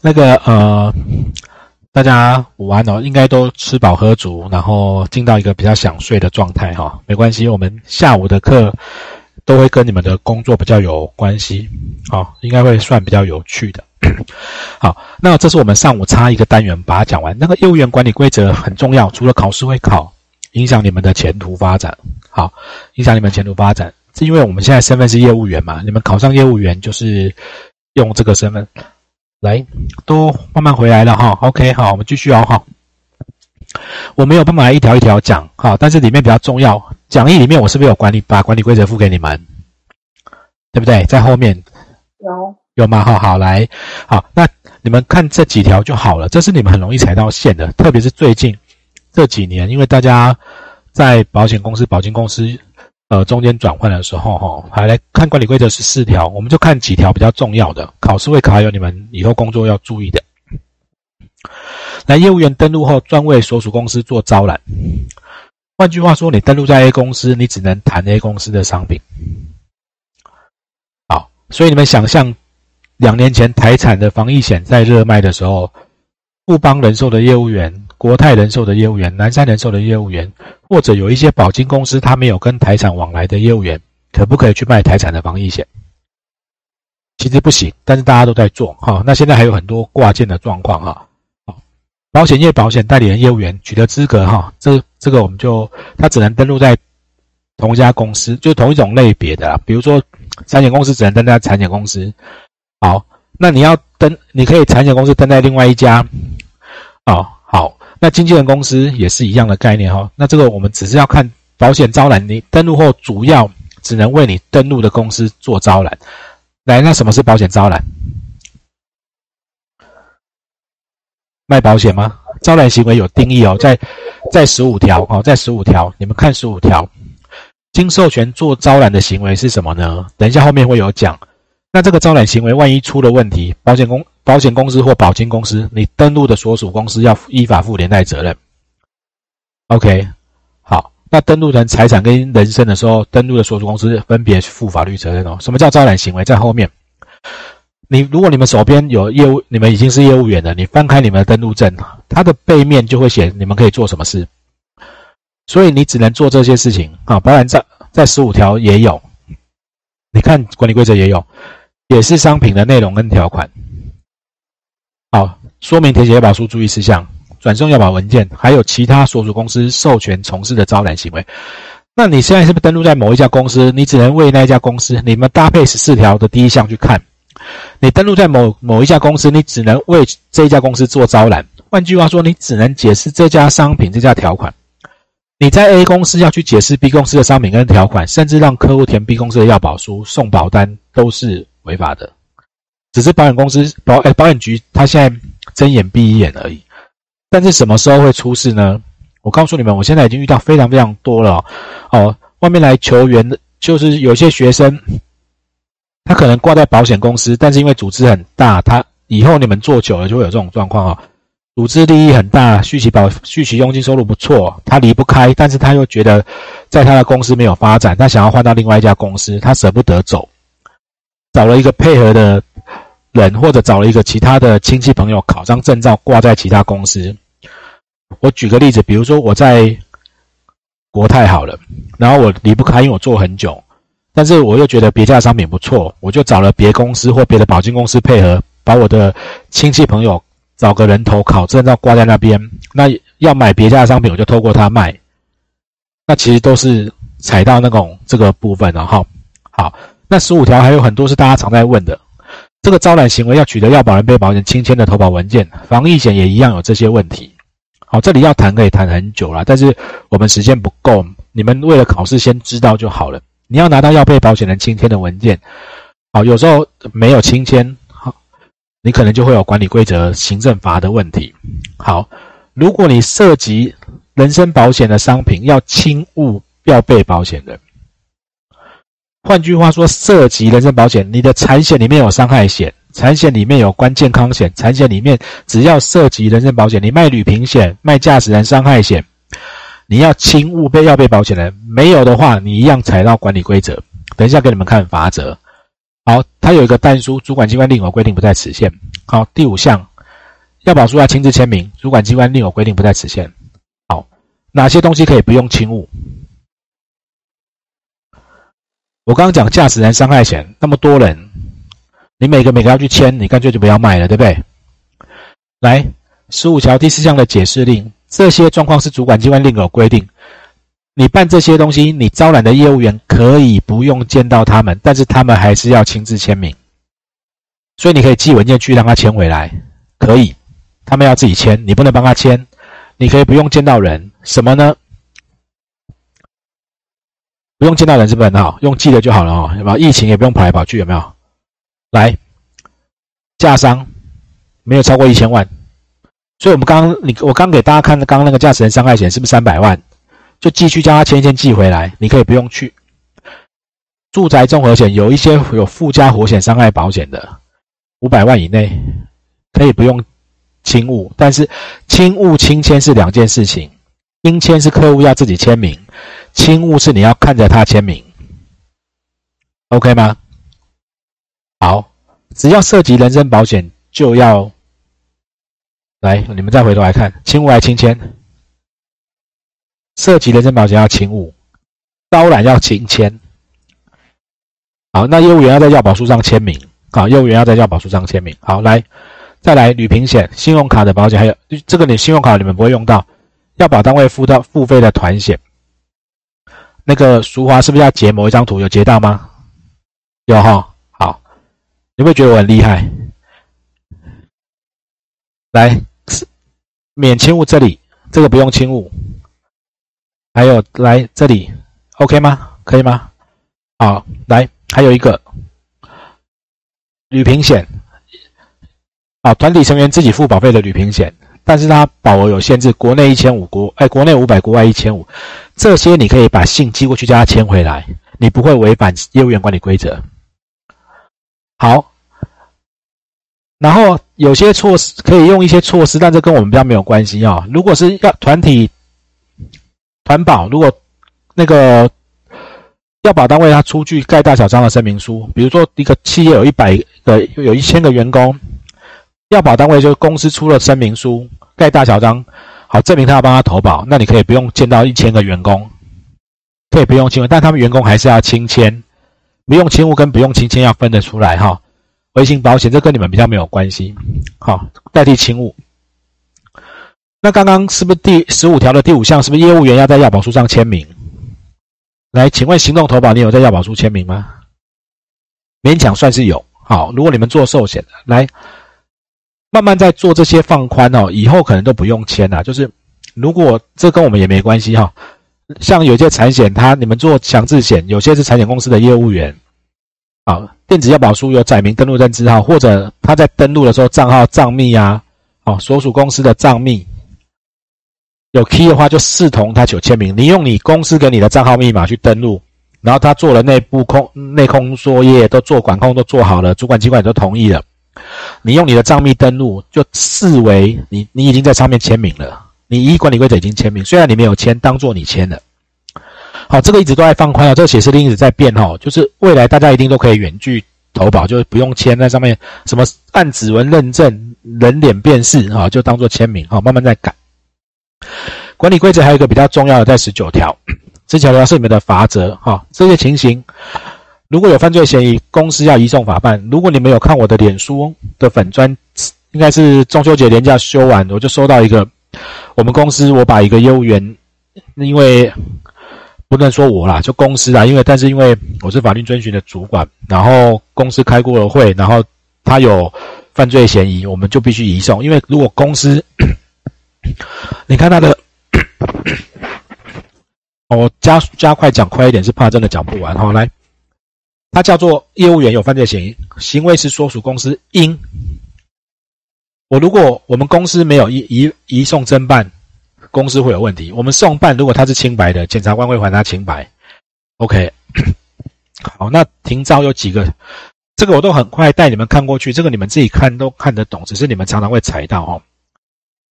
那个呃，大家午安哦，应该都吃饱喝足，然后进到一个比较想睡的状态哈。没关系，我们下午的课都会跟你们的工作比较有关系，好，应该会算比较有趣的。好，那这是我们上午插一个单元把它讲完。那个业务员管理规则很重要，除了考试会考，影响你们的前途发展。好，影响你们前途发展，是因为我们现在身份是业务员嘛？你们考上业务员就是用这个身份。来，都慢慢回来了哈。OK，好，我们继续哦哈。我没有办法一条一条讲哈，但是里面比较重要，讲义里面我是不是有管理把管理规则付给你们？对不对？在后面有有吗？好好来，好，那你们看这几条就好了。这是你们很容易踩到线的，特别是最近这几年，因为大家在保险公司、保金公司。呃，中间转换的时候，哈，还来看管理规则是四条，我们就看几条比较重要的，考试会考，有你们以后工作要注意的。来，业务员登录后，专为所属公司做招揽。换句话说，你登录在 A 公司，你只能谈 A 公司的商品。好，所以你们想象，两年前台产的防疫险在热卖的时候，富邦人寿的业务员。国泰人寿的业务员、南山人寿的业务员，或者有一些保金公司，他没有跟台产往来的业务员，可不可以去卖台产的防疫险？其实不行，但是大家都在做哈。那现在还有很多挂件的状况哈。好，保险业保险代理人业务员取得资格哈，这这个我们就他只能登录在同一家公司，就同一种类别的啦。比如说产险公司只能登在产险公司。好，那你要登，你可以产险公司登在另外一家。哦，好。那经纪人公司也是一样的概念哈。那这个我们只是要看保险招揽，你登录后主要只能为你登录的公司做招揽。来，那什么是保险招揽？卖保险吗？招揽行为有定义哦，在在十五条哦，在十五条，你们看十五条，经授权做招揽的行为是什么呢？等一下后面会有讲。那这个招揽行为万一出了问题，保险公保险公司或保金公司，你登录的所属公司要依法负连带责任。OK，好，那登录成财产跟人身的时候，登录的所属公司分别负法律责任哦。什么叫招揽行为？在后面，你如果你们手边有业务，你们已经是业务员了，你翻开你们的登录证，它的背面就会写你们可以做什么事，所以你只能做这些事情啊。保险在在十五条也有，你看管理规则也有。也是商品的内容跟条款。好，说明填写要保书注意事项，转送要保文件，还有其他所属公司授权从事的招揽行为。那你现在是不是登录在某一家公司？你只能为那一家公司，你们搭配十四条的第一项去看。你登录在某某一家公司，你只能为这一家公司做招揽。换句话说，你只能解释这家商品这家条款。你在 A 公司要去解释 B 公司的商品跟条款，甚至让客户填 B 公司的要保书、送保单，都是。违法的，只是保险公司保哎保险局，他现在睁眼闭一眼而已。但是什么时候会出事呢？我告诉你们，我现在已经遇到非常非常多了哦。外面来求援的，就是有些学生，他可能挂在保险公司，但是因为组织很大，他以后你们做久了就会有这种状况啊。组织利益很大，续期保续期佣金收入不错，他离不开，但是他又觉得在他的公司没有发展，他想要换到另外一家公司，他舍不得走。找了一个配合的人，或者找了一个其他的亲戚朋友考张证照挂在其他公司。我举个例子，比如说我在国泰好了，然后我离不开，因为我做很久，但是我又觉得别家的商品不错，我就找了别公司或别的保金公司配合，把我的亲戚朋友找个人头考证照挂在那边。那要买别家的商品，我就透过他卖。那其实都是踩到那种这个部分了哈。好。那十五条还有很多是大家常在问的，这个招揽行为要取得要保人、被保险人亲签的投保文件，防疫险也一样有这些问题。好，这里要谈可以谈很久了，但是我们时间不够，你们为了考试先知道就好了。你要拿到要被保险人亲签的文件，好，有时候没有亲签，好，你可能就会有管理规则、行政罚的问题。好，如果你涉及人身保险的商品，要轻误要被保险人。换句话说，涉及人身保险，你的产险里面有伤害险，产险里面有关健康险，产险里面只要涉及人身保险，你卖旅平险、卖驾驶人伤害险，你要轻误被要被保险人，没有的话，你一样踩到管理规则。等一下给你们看法则。好，它有一个但书，主管机关另有规定不在此限。好，第五项，要保书要亲自签名，主管机关另有规定不在此限。好，哪些东西可以不用轻误？我刚刚讲驾驶人伤害险，那么多人，你每个每个要去签，你干脆就不要卖了，对不对？来，十五条第四项的解释令，这些状况是主管机关另有规定。你办这些东西，你招揽的业务员可以不用见到他们，但是他们还是要亲自签名。所以你可以寄文件去让他签回来，可以，他们要自己签，你不能帮他签。你可以不用见到人，什么呢？不用见到人是不是很好？用寄的就好了哦，有没有？疫情也不用跑来跑去，有没有？来，价商没有超过一千万，所以我们刚刚你我刚给大家看的刚刚那个驾驶人伤害险是不是三百万？就继续叫他签一签寄回来，你可以不用去。住宅综合险有一些有附加火险伤害保险的。五百万以内可以不用亲误，但是亲误亲签是两件事情。亲签是客户要自己签名，轻物是你要看着他签名，OK 吗？好，只要涉及人身保险，就要来，你们再回头来看，轻物还轻签？涉及人身保险要亲误，招揽要亲签。好，那业务员要在要保书上签名。好，业务员要在要保书上签名。好，来，再来旅平险、信用卡的保险，还有这个你信用卡你们不会用到，要保单位付到付费的团险。那个淑华是不是要截某一张图？有截到吗？有哈。好，你会觉得我很厉害。来，免清误这里，这个不用清误。还有来这里，OK 吗？可以吗？好，来，还有一个。旅平险，啊，团体成员自己付保费的旅平险，但是它保额有限制，国内一千五，国哎，国内五百，国外一千五，这些你可以把信寄过去叫他签回来，你不会违反业务员管理规则。好，然后有些措施可以用一些措施，但这跟我们比较没有关系啊。如果是要团体团保，如果那个。要保单位他出具盖大小章的声明书，比如说一个企业有一百个有一千个员工，要保单位就是公司出了声明书盖大小章，好证明他要帮他投保，那你可以不用见到一千个员工，可以不用亲但他们员工还是要亲签，不用亲误跟不用亲签要分得出来哈。微信保险这跟你们比较没有关系，好代替亲误。那刚刚是不是第十五条的第五项是不是业务员要在要保书上签名？来，请问行动投保，你有在要保书签名吗？勉强算是有。好，如果你们做寿险的，来慢慢在做这些放宽哦，以后可能都不用签了。就是如果这跟我们也没关系哈，像有些产险，他你们做强制险，有些是产险公司的业务员，好，电子要保书有载明登录证字号，或者他在登录的时候账号账密啊，哦，所属公司的账密。有 key 的话，就视同他有签名。你用你公司给你的账号密码去登录，然后他做了内部控内控作业，都做管控都做好了，主管机关也都同意了。你用你的账密登录，就视为你你已经在上面签名了。你依管理规则已经签名，虽然你没有签，当做你签了。好，这个一直都在放宽啊，这个显示令一直在变哈，就是未来大家一定都可以远距投保，就不用签在上面，什么按指纹认证、人脸辨识啊，就当做签名哈，慢慢在改。管理规则还有一个比较重要的，在十九条，这九条是你们的罚则哈。这些情形，如果有犯罪嫌疑，公司要移送法办。如果你没有看我的脸书的粉砖，应该是中秋节连假休完，我就收到一个，我们公司我把一个业务员，因为不能说我啦，就公司啦，因为但是因为我是法律遵循的主管，然后公司开过了会，然后他有犯罪嫌疑，我们就必须移送，因为如果公司。你看他的，我 加加快讲快一点，是怕真的讲不完哈。来，他叫做业务员有犯罪嫌疑，行为是所属公司应。我如果我们公司没有移移移送侦办，公司会有问题。我们送办，如果他是清白的，检察官会还他清白。OK，好，那停招有几个？这个我都很快带你们看过去，这个你们自己看都看得懂，只是你们常常会踩到哦。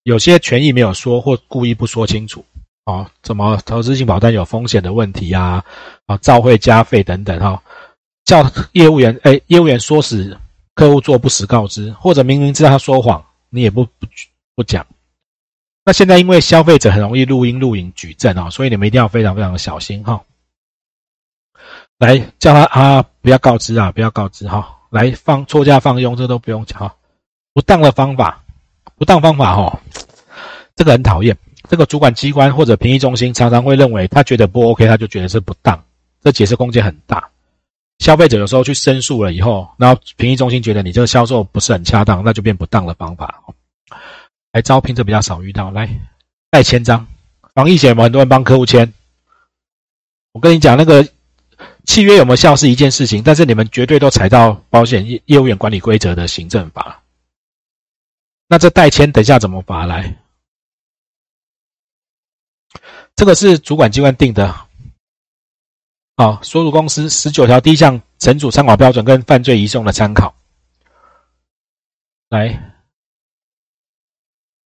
有些权益没有说，或故意不说清楚，啊，怎么投资性保单有风险的问题啊，啊，照会加费等等，哈，叫业务员，哎，业务员说死客户做不实告知，或者明明知道他说谎，你也不不不讲。那现在因为消费者很容易录音录影举证啊，所以你们一定要非常非常的小心哈。来叫他啊，不要告知啊，不要告知哈。来放错价放用，这都不用讲哈。不当的方法，不当方法哈，这个很讨厌。这个主管机关或者评议中心常常会认为他觉得不 OK，他就觉得是不当，这解释空间很大。消费者有时候去申诉了以后，然后评议中心觉得你这个销售不是很恰当，那就变不当的方法。来招聘这比较少遇到，来代签章，防疫险有很多人帮客户签。我跟你讲，那个契约有没有效是一件事情，但是你们绝对都踩到保险业业务员管理规则的行政法。那这代签等下怎么罚来？这个是主管机关定的，好，所属公司十九条第一项惩处参考标准跟犯罪移送的参考。来，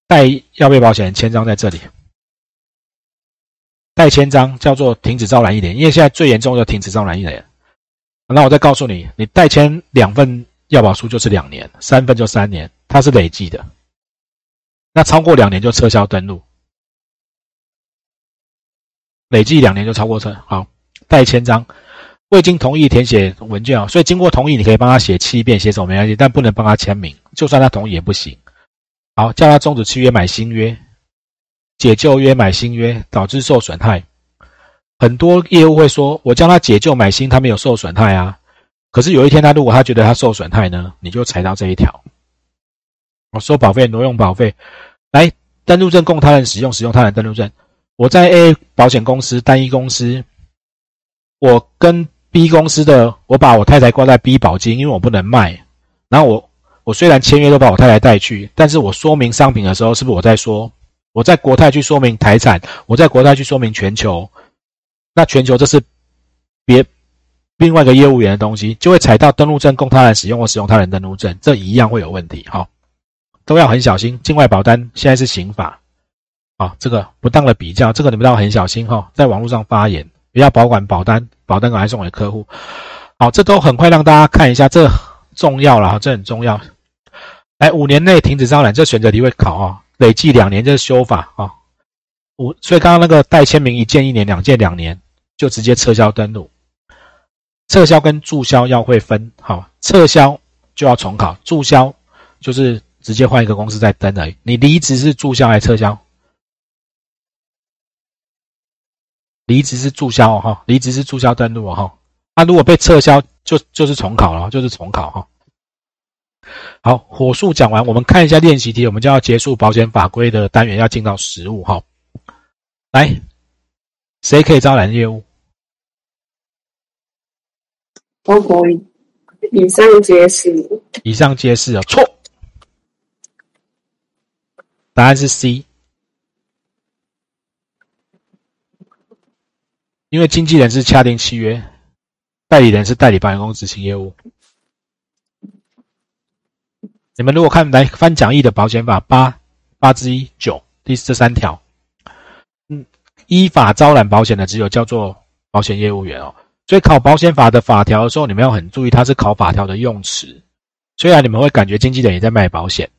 代要被保险人签章在这里，代签章叫做停止招揽一年，因为现在最严重就停止招揽一年。那我再告诉你，你代签两份要保书就是两年，三份就三年，它是累计的。那超过两年就撤销登录。累计两年就超过车，好，代签章，未经同意填写文件啊，所以经过同意，你可以帮他写七遍，写什么没关系，但不能帮他签名，就算他同意也不行。好，叫他终止契约买新约，解旧约买新约，导致受损害。很多业务会说，我叫他解旧买新，他没有受损害啊。可是有一天他如果他觉得他受损害呢，你就踩到这一条。我收保费，挪用保费，来登录证供他人使用，使用他人登录证。我在 A 保险公司单一公司，我跟 B 公司的，我把我太太挂在 B 保金，因为我不能卖。然后我我虽然签约都把我太太带去，但是我说明商品的时候，是不是我在说我在国泰去说明台产，我在国泰去说明全球？那全球这是别另外一个业务员的东西，就会踩到登录证供他人使用或使用他人登录证，这一样会有问题。好，都要很小心。境外保单现在是刑法。啊，这个不当的比较，这个你们要很小心哈，在网络上发言，不要保管保单，保单赶快送给客户。好，这都很快让大家看一下，这重要了哈，这很重要。来，五年内停止招揽，这选择题会考啊，累计两年这是修法啊。五，所以刚刚那个代签名一件一年，两件两年，就直接撤销登录。撤销跟注销要会分，好，撤销就要重考，注销就是直接换一个公司再登而已。你离职是注销还是撤销？离职是注销哈，离职是注销登录哈。那如果被撤销，就就是重考了，就是重考哈。好，火速讲完，我们看一下练习题，我们就要结束保险法规的单元，要进到实务哈。来，谁可以招揽业务？我可以。以上皆是。以上皆是啊，错。答案是 C。因为经纪人是洽定契约，代理人是代理保险公司执行业务。你们如果看来翻讲义的保险法八八之一九第这三条，嗯，依法招揽保险的只有叫做保险业务员哦。所以考保险法的法条的时候，你们要很注意，它是考法条的用词。虽然你们会感觉经纪人也在卖保险，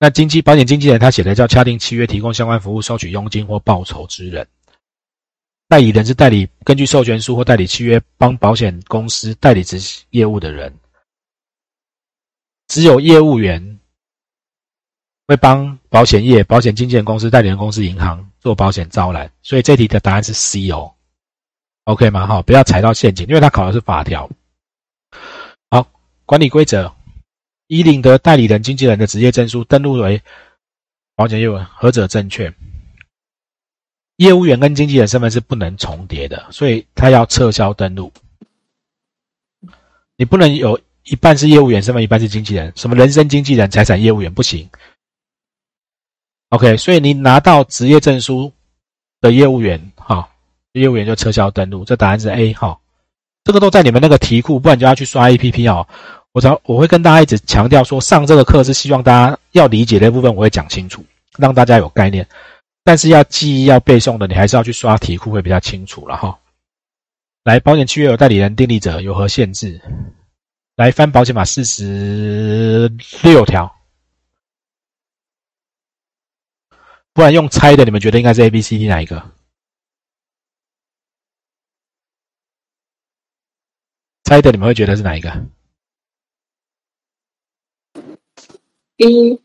那经纪保险经纪人他写的叫洽定契约，提供相关服务，收取佣金或报酬之人。代理人是代理根据授权书或代理契约帮保险公司代理执行业务的人，只有业务员会帮保险业、保险经纪人公司、代理人公司、银行做保险招揽，所以这题的答案是 C 哦，OK 吗？哈，不要踩到陷阱，因为他考的是法条。好，管理规则：已领得代理人、经纪人的职业证书，登录为保险业务，何者正确？业务员跟经纪人身份是不能重叠的，所以他要撤销登录。你不能有一半是业务员身份，一半是经纪人，什么人身经纪人、财产业务员不行。OK，所以你拿到职业证书的业务员，哈，业务员就撤销登录。这答案是 A 哈，这个都在你们那个题库，不然就要去刷 APP 哦。我常我会跟大家一直强调说，上这个课是希望大家要理解的部分，我会讲清楚，让大家有概念。但是要记忆、要背诵的，你还是要去刷题库会比较清楚了哈。来，保险契约有代理人订立者有何限制？来翻保险法四十六条，不然用猜的，你们觉得应该是 A、B、C、D 哪一个？猜的你们会觉得是哪一个？一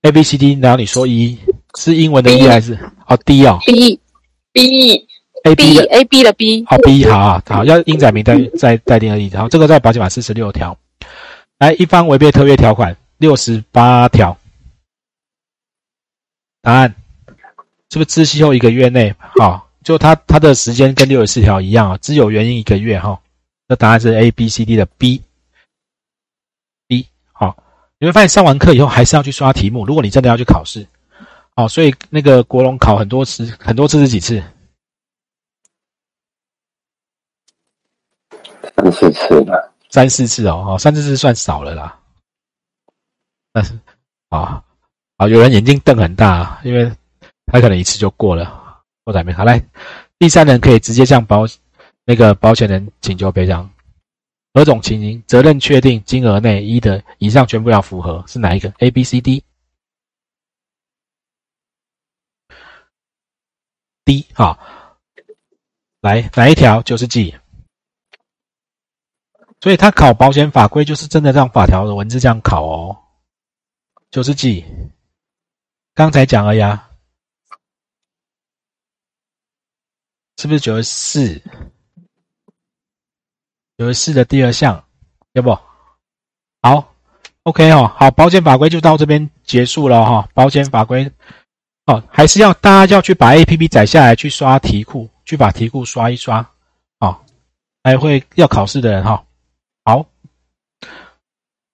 A B C D，然后你说一是英文的 e 还是哦 D 哦 B B A B A B 的 B，好 B 好啊好要英仔明再再待定而已。然 后这个在保险法四十六条，来一方违背特约条款六十八条，答案是不是知悉后一个月内？好，就他他的时间跟六十四条一样啊，只有原因一个月哈。那答案是 A B C D 的 B。B 好，你会发现上完课以后还是要去刷题目。如果你真的要去考试，好，所以那个国龙考很多次，很多次是几次？三四次了，三四次哦，哦，三四次算少了啦。但是啊，啊，有人眼睛瞪很大，因为他可能一次就过了，或者没好来。第三人可以直接向保那个保险人请求赔偿，何种情形责任确定金额内一的以上全部要符合，是哪一个？A、B、C、D。D 好，来哪一条？就是记。所以他考保险法规就是真的让法条的文字这样考哦，九十几，刚才讲了呀，是不是九十四？九十四的第二项，要不？好，OK 哦，好，保险法规就到这边结束了哈、保险法规，哦，还是要大家要去把 APP 载下来，去刷题库，去把题库刷一刷，哦，还会要考试的人哈、